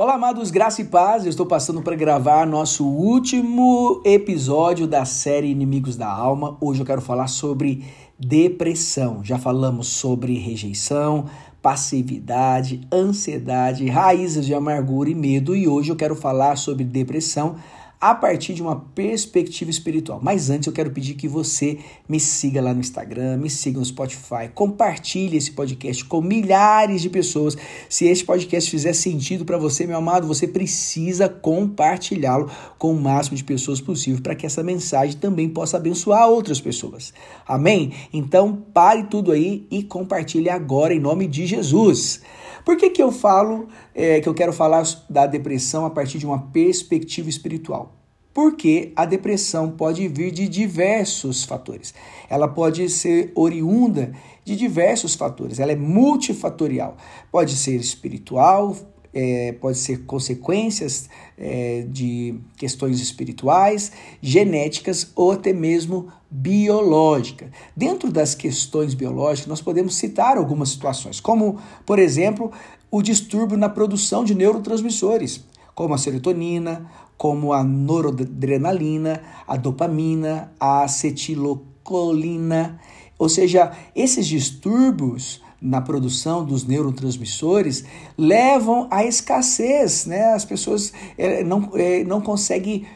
Olá, amados, graça e paz. Eu estou passando para gravar nosso último episódio da série Inimigos da Alma. Hoje eu quero falar sobre depressão. Já falamos sobre rejeição, passividade, ansiedade, raízes de amargura e medo, e hoje eu quero falar sobre depressão a partir de uma perspectiva espiritual. Mas antes eu quero pedir que você me siga lá no Instagram, me siga no Spotify, compartilhe esse podcast com milhares de pessoas. Se esse podcast fizer sentido para você, meu amado, você precisa compartilhá-lo com o máximo de pessoas possível para que essa mensagem também possa abençoar outras pessoas. Amém? Então pare tudo aí e compartilhe agora em nome de Jesus. Por que, que eu falo é, que eu quero falar da depressão a partir de uma perspectiva espiritual? Porque a depressão pode vir de diversos fatores. Ela pode ser oriunda de diversos fatores. Ela é multifatorial. Pode ser espiritual, é, pode ser consequências é, de questões espirituais, genéticas ou até mesmo biológica. Dentro das questões biológicas, nós podemos citar algumas situações, como, por exemplo, o distúrbio na produção de neurotransmissores, como a serotonina, como a noradrenalina, a dopamina, a acetilocolina. Ou seja, esses distúrbios na produção dos neurotransmissores levam à escassez, né? As pessoas é, não, é, não conseguem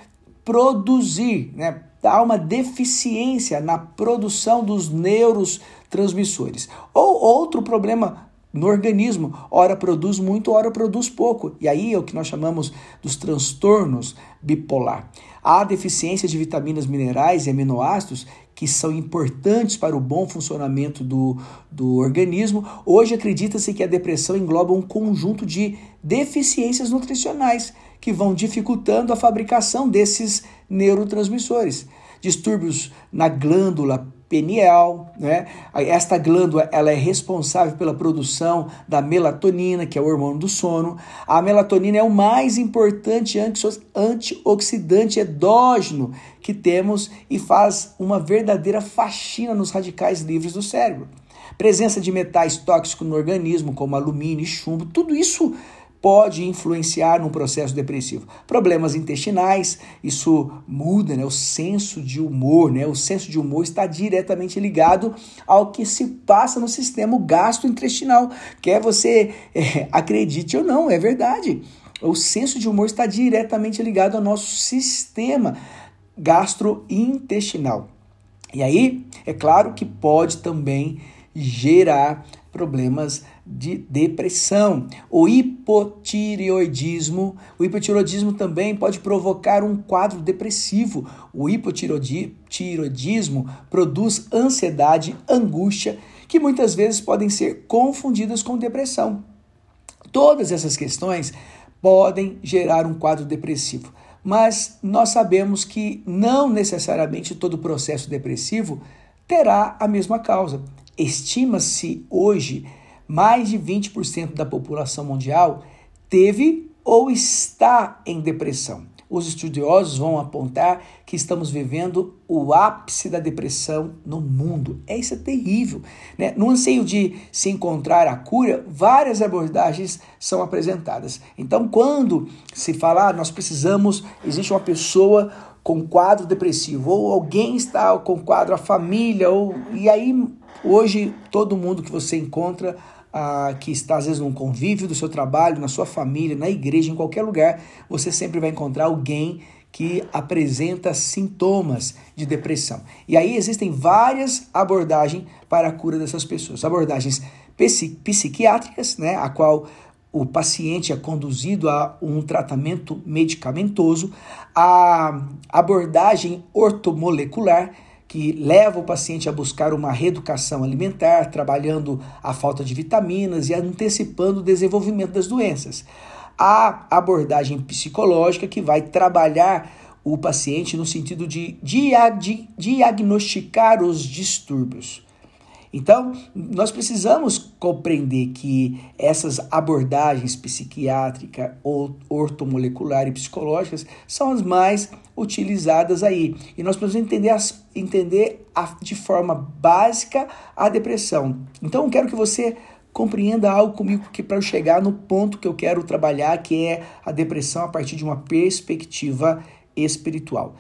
produzir, né? Há uma deficiência na produção dos neurotransmissores. Ou outro problema no organismo, ora produz muito, ora produz pouco. E aí é o que nós chamamos dos transtornos bipolar. Há deficiência de vitaminas, minerais e aminoácidos que são importantes para o bom funcionamento do, do organismo. Hoje acredita-se que a depressão engloba um conjunto de deficiências nutricionais que vão dificultando a fabricação desses neurotransmissores. Distúrbios na glândula pineal, né? Esta glândula ela é responsável pela produção da melatonina, que é o hormônio do sono. A melatonina é o mais importante antioxidante endógeno que temos e faz uma verdadeira faxina nos radicais livres do cérebro. Presença de metais tóxicos no organismo, como alumínio e chumbo, tudo isso pode influenciar no processo depressivo. Problemas intestinais, isso muda né, o senso de humor, né? O senso de humor está diretamente ligado ao que se passa no sistema gastrointestinal. Quer você é, acredite ou não, é verdade. O senso de humor está diretamente ligado ao nosso sistema gastrointestinal. E aí, é claro que pode também gerar problemas de depressão. O hipotireoidismo, o hipotireoidismo também pode provocar um quadro depressivo. O hipotireoidismo produz ansiedade, angústia, que muitas vezes podem ser confundidas com depressão. Todas essas questões podem gerar um quadro depressivo, mas nós sabemos que não necessariamente todo processo depressivo terá a mesma causa. Estima-se hoje mais de 20% da população mundial teve ou está em depressão. Os estudiosos vão apontar que estamos vivendo o ápice da depressão no mundo. É isso é terrível. Né? No anseio de se encontrar a cura, várias abordagens são apresentadas. Então, quando se falar, nós precisamos, existe uma pessoa com quadro depressivo, ou alguém está com quadro, a família, ou e aí hoje todo mundo que você encontra ah, que está às vezes num convívio do seu trabalho, na sua família, na igreja, em qualquer lugar, você sempre vai encontrar alguém que apresenta sintomas de depressão. E aí existem várias abordagens para a cura dessas pessoas. Abordagens psiquiátricas, né, a qual o paciente é conduzido a um tratamento medicamentoso, a abordagem ortomolecular, que leva o paciente a buscar uma reeducação alimentar, trabalhando a falta de vitaminas e antecipando o desenvolvimento das doenças. A abordagem psicológica que vai trabalhar o paciente no sentido de diagnosticar os distúrbios. Então, nós precisamos compreender que essas abordagens psiquiátrica, ortomolecular e psicológicas são as mais utilizadas aí. E nós precisamos entender, as, entender a, de forma básica a depressão. Então, eu quero que você compreenda algo comigo que para eu chegar no ponto que eu quero trabalhar, que é a depressão a partir de uma perspectiva espiritual.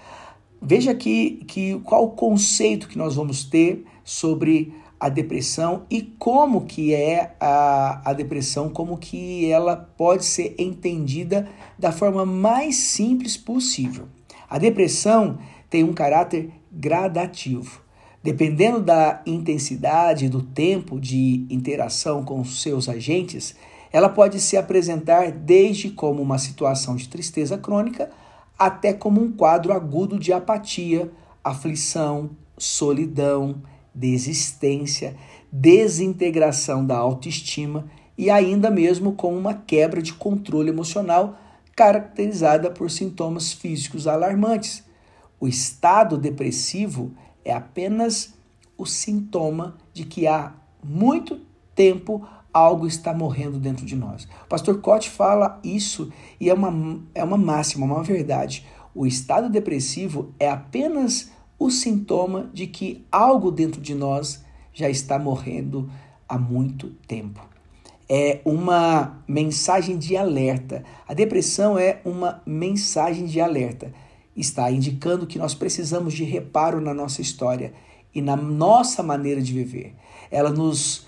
Veja aqui que qual o conceito que nós vamos ter sobre a depressão e como que é a, a depressão, como que ela pode ser entendida da forma mais simples possível. A depressão tem um caráter gradativo. Dependendo da intensidade do tempo de interação com seus agentes, ela pode se apresentar desde como uma situação de tristeza crônica até como um quadro agudo de apatia, aflição, solidão, desistência, desintegração da autoestima e ainda mesmo com uma quebra de controle emocional caracterizada por sintomas físicos alarmantes. O estado depressivo é apenas o sintoma de que há muito tempo algo está morrendo dentro de nós. O pastor Cote fala isso e é uma, é uma máxima, uma verdade. O estado depressivo é apenas o sintoma de que algo dentro de nós já está morrendo há muito tempo. É uma mensagem de alerta. A depressão é uma mensagem de alerta. Está indicando que nós precisamos de reparo na nossa história e na nossa maneira de viver. Ela nos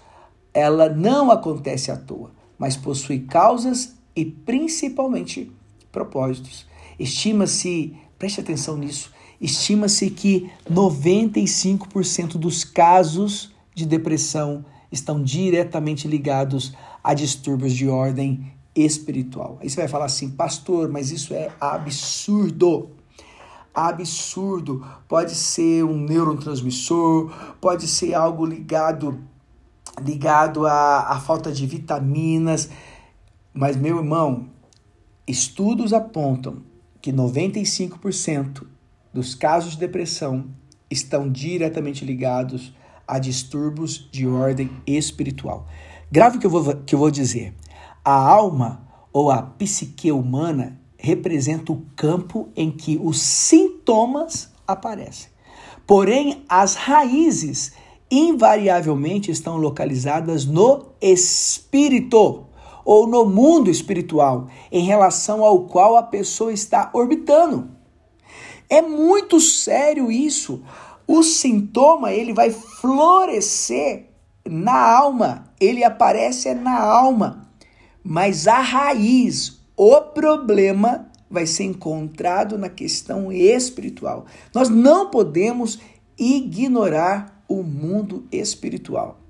ela não acontece à toa, mas possui causas e principalmente propósitos. Estima-se, preste atenção nisso, estima-se que 95% dos casos de depressão estão diretamente ligados a distúrbios de ordem espiritual. Aí você vai falar assim, pastor, mas isso é absurdo. Absurdo. Pode ser um neurotransmissor, pode ser algo ligado ligado à, à falta de vitaminas. Mas, meu irmão, estudos apontam que 95% dos casos de depressão estão diretamente ligados a distúrbios de ordem espiritual. Grave o que eu vou, que eu vou dizer. A alma ou a psique humana representa o campo em que os sintomas aparecem. Porém, as raízes invariavelmente estão localizadas no espírito ou no mundo espiritual, em relação ao qual a pessoa está orbitando. É muito sério isso. O sintoma ele vai florescer na alma, ele aparece na alma, mas a raiz, o problema vai ser encontrado na questão espiritual. Nós não podemos ignorar o mundo espiritual.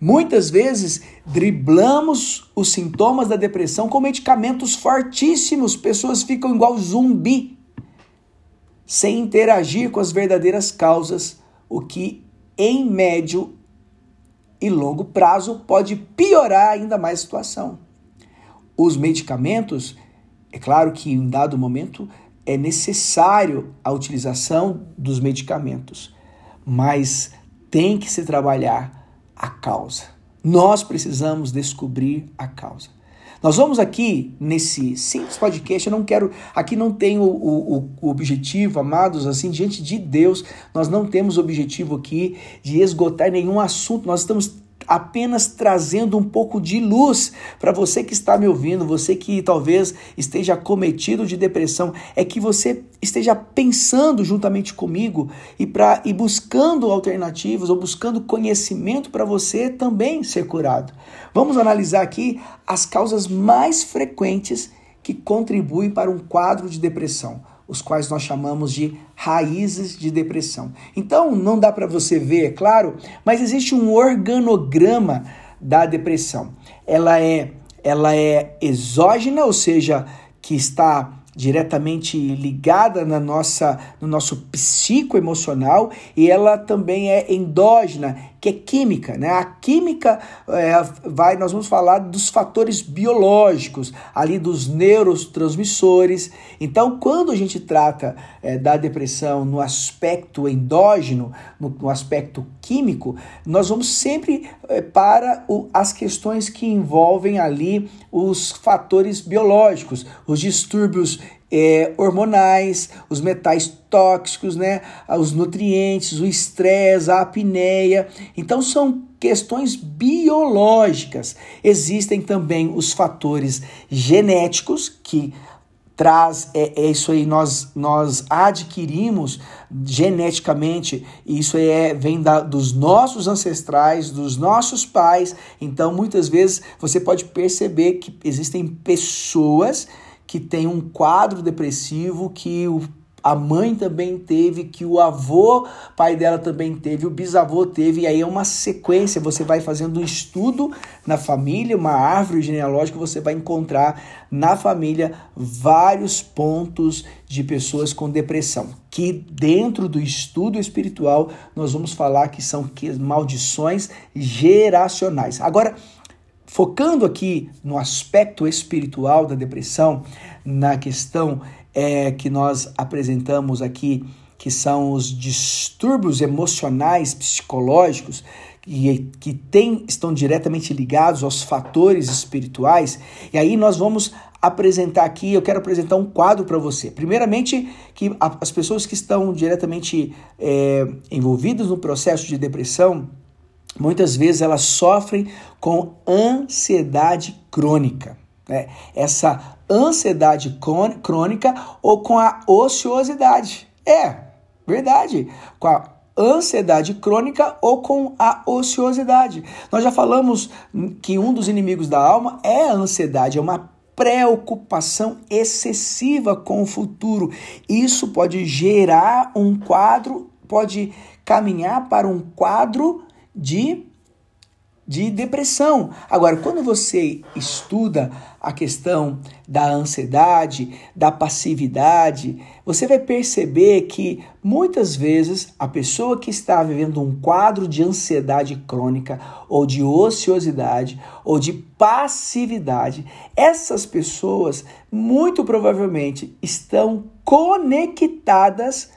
Muitas vezes driblamos os sintomas da depressão com medicamentos fortíssimos, pessoas ficam igual zumbi sem interagir com as verdadeiras causas, o que em médio e longo prazo pode piorar ainda mais a situação. Os medicamentos, é claro que em dado momento é necessário a utilização dos medicamentos, mas tem que se trabalhar a causa. Nós precisamos descobrir a causa. Nós vamos aqui, nesse simples podcast, eu não quero. Aqui não tem o, o, o objetivo, amados, assim, diante de Deus, nós não temos objetivo aqui de esgotar nenhum assunto. Nós estamos apenas trazendo um pouco de luz para você que está me ouvindo, você que talvez esteja cometido de depressão, é que você esteja pensando juntamente comigo e para e buscando alternativas ou buscando conhecimento para você também ser curado. Vamos analisar aqui as causas mais frequentes que contribuem para um quadro de depressão os quais nós chamamos de raízes de depressão. Então, não dá para você ver, é claro, mas existe um organograma da depressão. Ela é, ela é exógena, ou seja, que está diretamente ligada na nossa, no nosso psicoemocional e ela também é endógena, que é química, né? A química é, vai, nós vamos falar dos fatores biológicos, ali dos neurotransmissores. Então, quando a gente trata é, da depressão no aspecto endógeno, no, no aspecto químico, nós vamos sempre é, para o, as questões que envolvem ali os fatores biológicos, os distúrbios é, hormonais, os metais tóxicos, né, os nutrientes, o estresse, a apneia. Então são questões biológicas. Existem também os fatores genéticos que traz é, é, isso aí nós nós adquirimos geneticamente isso é vem da, dos nossos ancestrais dos nossos pais então muitas vezes você pode perceber que existem pessoas que têm um quadro depressivo que o a mãe também teve, que o avô, pai dela também teve, o bisavô teve, e aí é uma sequência, você vai fazendo um estudo na família, uma árvore genealógica, você vai encontrar na família vários pontos de pessoas com depressão, que dentro do estudo espiritual nós vamos falar que são maldições geracionais. Agora, focando aqui no aspecto espiritual da depressão, na questão é, que nós apresentamos aqui, que são os distúrbios emocionais psicológicos, que, que tem, estão diretamente ligados aos fatores espirituais. E aí nós vamos apresentar aqui, eu quero apresentar um quadro para você. Primeiramente, que as pessoas que estão diretamente é, envolvidas no processo de depressão, muitas vezes elas sofrem com ansiedade crônica. Né? Essa ansiedade crônica ou com a ociosidade. É, verdade. Com a ansiedade crônica ou com a ociosidade. Nós já falamos que um dos inimigos da alma é a ansiedade, é uma preocupação excessiva com o futuro. Isso pode gerar um quadro, pode caminhar para um quadro de de depressão. Agora, quando você estuda a questão da ansiedade, da passividade, você vai perceber que muitas vezes a pessoa que está vivendo um quadro de ansiedade crônica ou de ociosidade ou de passividade, essas pessoas muito provavelmente estão conectadas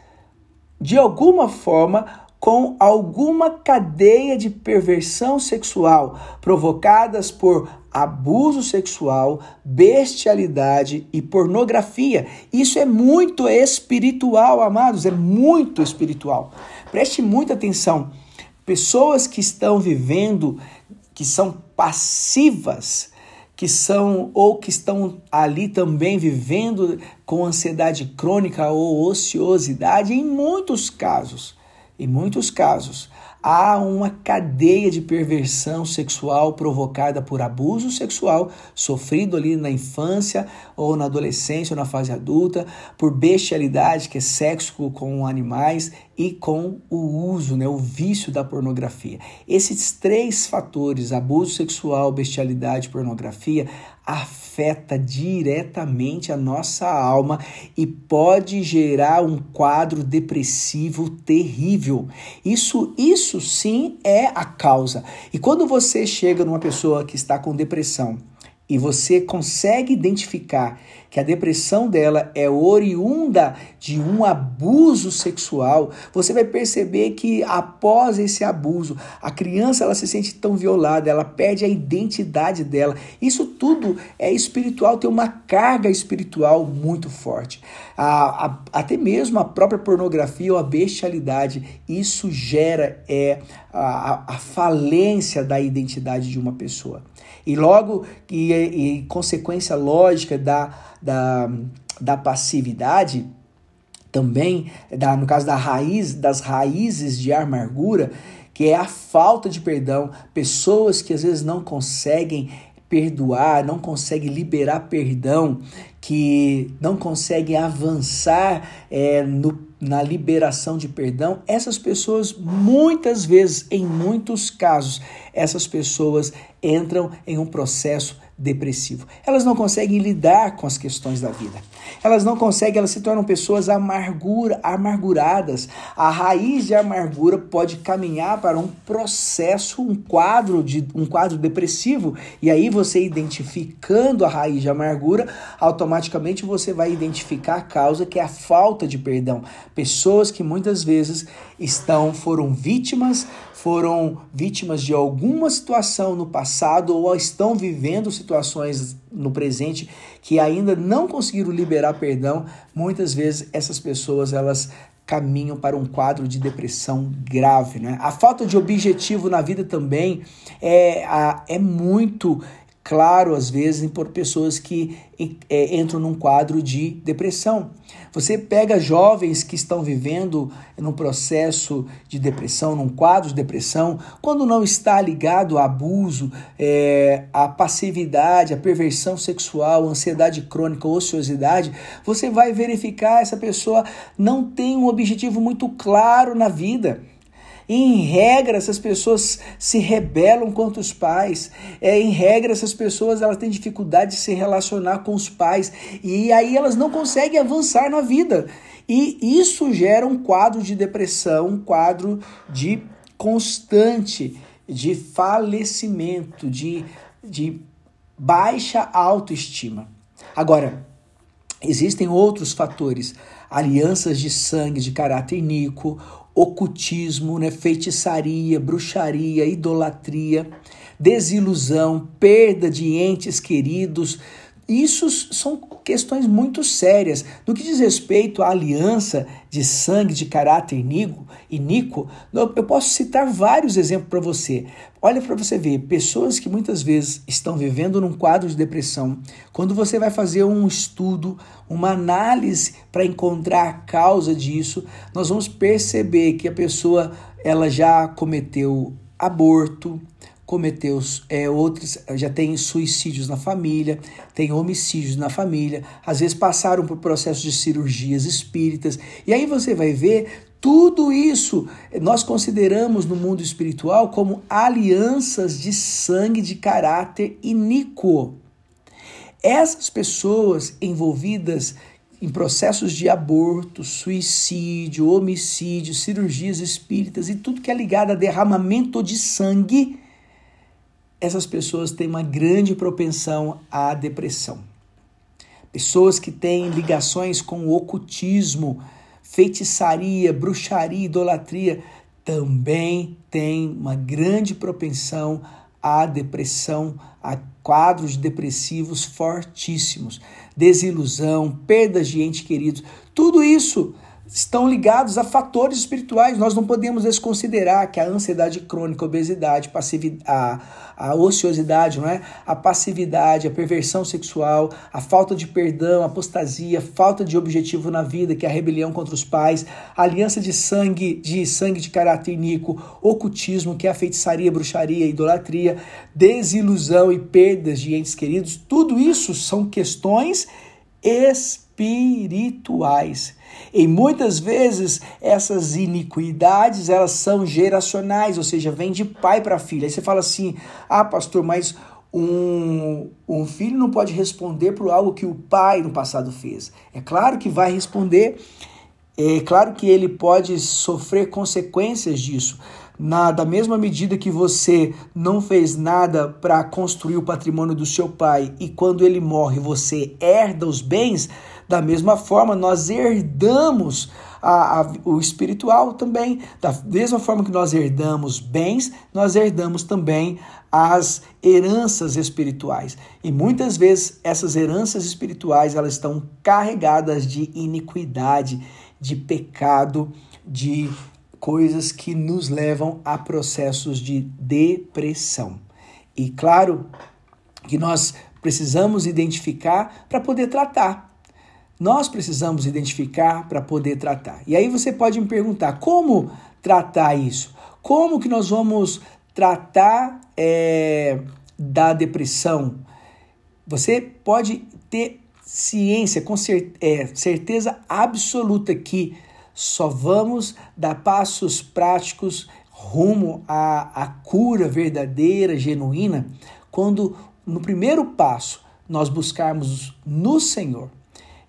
de alguma forma com alguma cadeia de perversão sexual provocadas por abuso sexual, bestialidade e pornografia. Isso é muito espiritual, amados, é muito espiritual. Preste muita atenção. Pessoas que estão vivendo, que são passivas, que são ou que estão ali também vivendo com ansiedade crônica ou ociosidade, em muitos casos em muitos casos, há uma cadeia de perversão sexual provocada por abuso sexual sofrido ali na infância ou na adolescência ou na fase adulta, por bestialidade, que é sexo com animais, e com o uso, né, o vício da pornografia. Esses três fatores, abuso sexual, bestialidade e pornografia, afeta diretamente a nossa alma e pode gerar um quadro depressivo terrível. Isso, isso sim é a causa. E quando você chega numa pessoa que está com depressão e você consegue identificar que a depressão dela é oriunda de um abuso sexual, você vai perceber que após esse abuso, a criança ela se sente tão violada, ela perde a identidade dela. Isso tudo é espiritual, tem uma carga espiritual muito forte. A, a, até mesmo a própria pornografia ou a bestialidade, isso gera é, a, a falência da identidade de uma pessoa. E logo, e, e consequência lógica da, da, da passividade, também, da, no caso da raiz, das raízes de amargura, que é a falta de perdão, pessoas que às vezes não conseguem perdoar, não conseguem liberar perdão, que não conseguem avançar é, no na liberação de perdão, essas pessoas muitas vezes, em muitos casos, essas pessoas entram em um processo depressivo. Elas não conseguem lidar com as questões da vida. Elas não conseguem, elas se tornam pessoas amargura, amarguradas. A raiz de amargura pode caminhar para um processo, um quadro de um quadro depressivo, e aí você identificando a raiz de amargura, automaticamente você vai identificar a causa que é a falta de perdão. Pessoas que muitas vezes estão foram vítimas foram vítimas de alguma situação no passado ou estão vivendo situações no presente que ainda não conseguiram liberar perdão, muitas vezes essas pessoas elas caminham para um quadro de depressão grave. Né? A falta de objetivo na vida também é, é muito claro, às vezes, por pessoas que é, entram num quadro de depressão. Você pega jovens que estão vivendo num processo de depressão, num quadro de depressão, quando não está ligado a abuso, é, a passividade, a perversão sexual, ansiedade crônica, ociosidade, você vai verificar essa pessoa não tem um objetivo muito claro na vida. Em regra, essas pessoas se rebelam contra os pais. É, em regra, essas pessoas elas têm dificuldade de se relacionar com os pais. E aí elas não conseguem avançar na vida. E isso gera um quadro de depressão, um quadro de constante, de falecimento, de, de baixa autoestima. Agora, existem outros fatores, alianças de sangue de caráter iníquo, ocultismo, né, feitiçaria, bruxaria, idolatria, desilusão, perda de entes queridos. Isso são questões muito sérias. No que diz respeito à aliança de sangue de caráter iníquo, eu posso citar vários exemplos para você. Olha para você ver, pessoas que muitas vezes estão vivendo num quadro de depressão, quando você vai fazer um estudo, uma análise para encontrar a causa disso, nós vamos perceber que a pessoa ela já cometeu aborto, cometeu é, outros, já tem suicídios na família, tem homicídios na família, às vezes passaram por processos de cirurgias espíritas, e aí você vai ver tudo isso nós consideramos no mundo espiritual como alianças de sangue de caráter iníquo. Essas pessoas envolvidas em processos de aborto, suicídio, homicídio, cirurgias espíritas e tudo que é ligado a derramamento de sangue, essas pessoas têm uma grande propensão à depressão. Pessoas que têm ligações com o ocultismo, feitiçaria, bruxaria, idolatria, também têm uma grande propensão à depressão, a quadros depressivos fortíssimos, desilusão, perdas de entes queridos. Tudo isso estão ligados a fatores espirituais. Nós não podemos desconsiderar que a ansiedade crônica, a obesidade, a, a ociosidade, não é? a passividade, a perversão sexual, a falta de perdão, a apostasia, a falta de objetivo na vida, que é a rebelião contra os pais, a aliança de sangue, de sangue de caráter iníquo, ocultismo, que é a feitiçaria, bruxaria, idolatria, desilusão e perdas de entes queridos, tudo isso são questões espirituais e muitas vezes essas iniquidades elas são geracionais, ou seja, vem de pai para filho. Aí você fala assim: "Ah, pastor, mas um, um filho não pode responder por algo que o pai no passado fez". É claro que vai responder. É claro que ele pode sofrer consequências disso. Na, da mesma medida que você não fez nada para construir o patrimônio do seu pai e quando ele morre você herda os bens, da mesma forma, nós herdamos a, a, o espiritual também. Da mesma forma que nós herdamos bens, nós herdamos também as heranças espirituais. E muitas vezes essas heranças espirituais elas estão carregadas de iniquidade, de pecado, de coisas que nos levam a processos de depressão. E claro que nós precisamos identificar para poder tratar nós precisamos identificar para poder tratar. E aí você pode me perguntar como tratar isso? Como que nós vamos tratar é, da depressão? Você pode ter ciência, com é, certeza absoluta que só vamos dar passos práticos rumo à, à cura verdadeira, genuína, quando no primeiro passo nós buscarmos no Senhor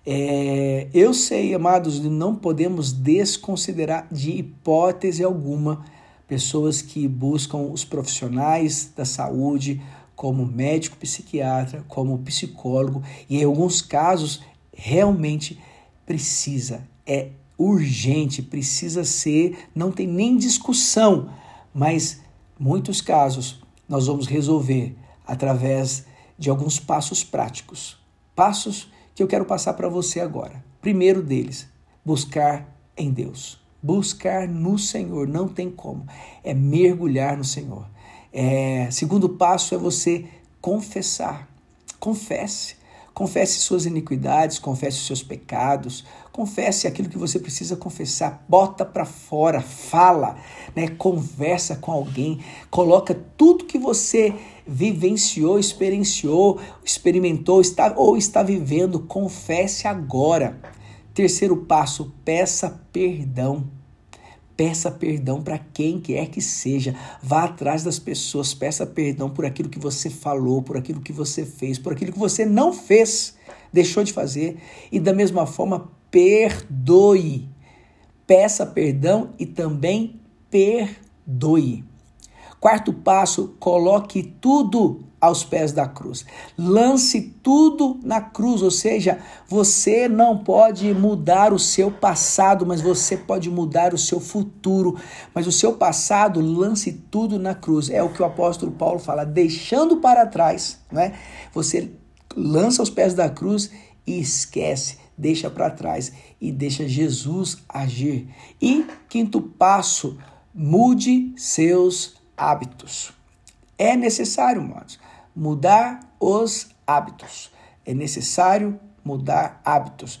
é, eu sei, amados, não podemos desconsiderar de hipótese alguma pessoas que buscam os profissionais da saúde, como médico psiquiatra, como psicólogo, e em alguns casos realmente precisa, é urgente, precisa ser, não tem nem discussão Mas muitos casos nós vamos resolver através de alguns passos práticos. Passos que eu quero passar para você agora. Primeiro deles, buscar em Deus. Buscar no Senhor, não tem como. É mergulhar no Senhor. É, segundo passo é você confessar. Confesse. Confesse suas iniquidades, confesse seus pecados, confesse aquilo que você precisa confessar, bota para fora, fala, né? Conversa com alguém, coloca tudo que você vivenciou, experienciou, experimentou, está ou está vivendo, confesse agora. Terceiro passo, peça perdão. Peça perdão para quem quer que seja. Vá atrás das pessoas, peça perdão por aquilo que você falou, por aquilo que você fez, por aquilo que você não fez, deixou de fazer. E da mesma forma, perdoe. Peça perdão e também perdoe. Quarto passo, coloque tudo aos pés da cruz. Lance tudo na cruz, ou seja, você não pode mudar o seu passado, mas você pode mudar o seu futuro. Mas o seu passado, lance tudo na cruz. É o que o apóstolo Paulo fala, deixando para trás, né? Você lança aos pés da cruz e esquece, deixa para trás e deixa Jesus agir. E quinto passo, mude seus hábitos. É necessário, irmãos, mudar os hábitos. É necessário mudar hábitos.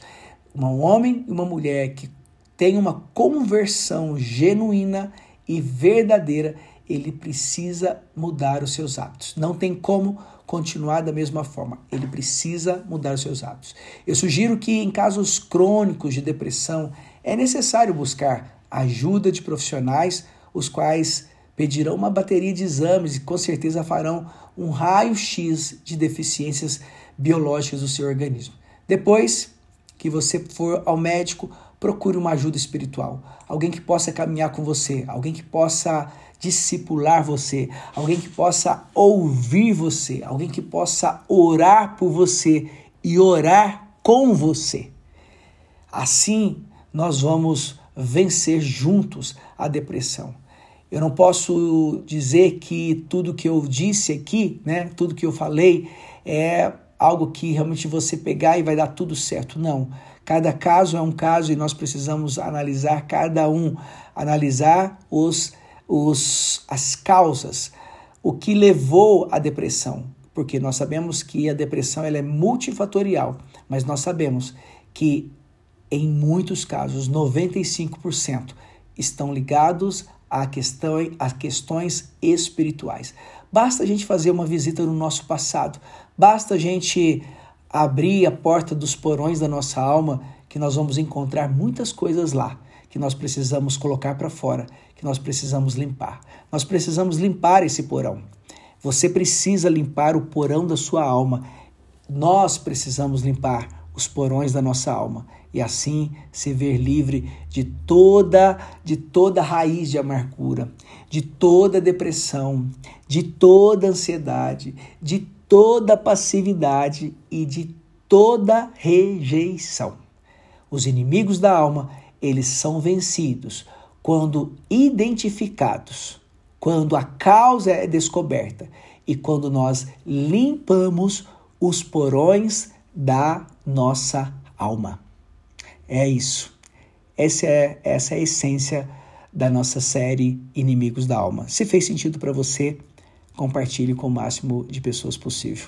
Um homem e uma mulher que tem uma conversão genuína e verdadeira, ele precisa mudar os seus hábitos. Não tem como continuar da mesma forma. Ele precisa mudar os seus hábitos. Eu sugiro que em casos crônicos de depressão é necessário buscar ajuda de profissionais, os quais pedirão uma bateria de exames e com certeza farão um raio-x de deficiências biológicas do seu organismo. Depois que você for ao médico, procure uma ajuda espiritual, alguém que possa caminhar com você, alguém que possa discipular você, alguém que possa ouvir você, alguém que possa orar por você e orar com você. Assim, nós vamos vencer juntos a depressão. Eu não posso dizer que tudo que eu disse aqui, né, tudo que eu falei é algo que realmente você pegar e vai dar tudo certo. Não. Cada caso é um caso e nós precisamos analisar cada um, analisar os, os, as causas, o que levou à depressão. Porque nós sabemos que a depressão ela é multifatorial, mas nós sabemos que em muitos casos, 95%, estão ligados a, questão, a questões espirituais. Basta a gente fazer uma visita no nosso passado, basta a gente abrir a porta dos porões da nossa alma, que nós vamos encontrar muitas coisas lá que nós precisamos colocar para fora, que nós precisamos limpar. Nós precisamos limpar esse porão. Você precisa limpar o porão da sua alma. Nós precisamos limpar os porões da nossa alma e assim se ver livre de toda de toda raiz de amargura, de toda depressão, de toda ansiedade, de toda passividade e de toda rejeição. Os inimigos da alma, eles são vencidos quando identificados, quando a causa é descoberta e quando nós limpamos os porões da nossa alma. É isso. Essa é, essa é a essência da nossa série Inimigos da Alma. Se fez sentido para você, compartilhe com o máximo de pessoas possível.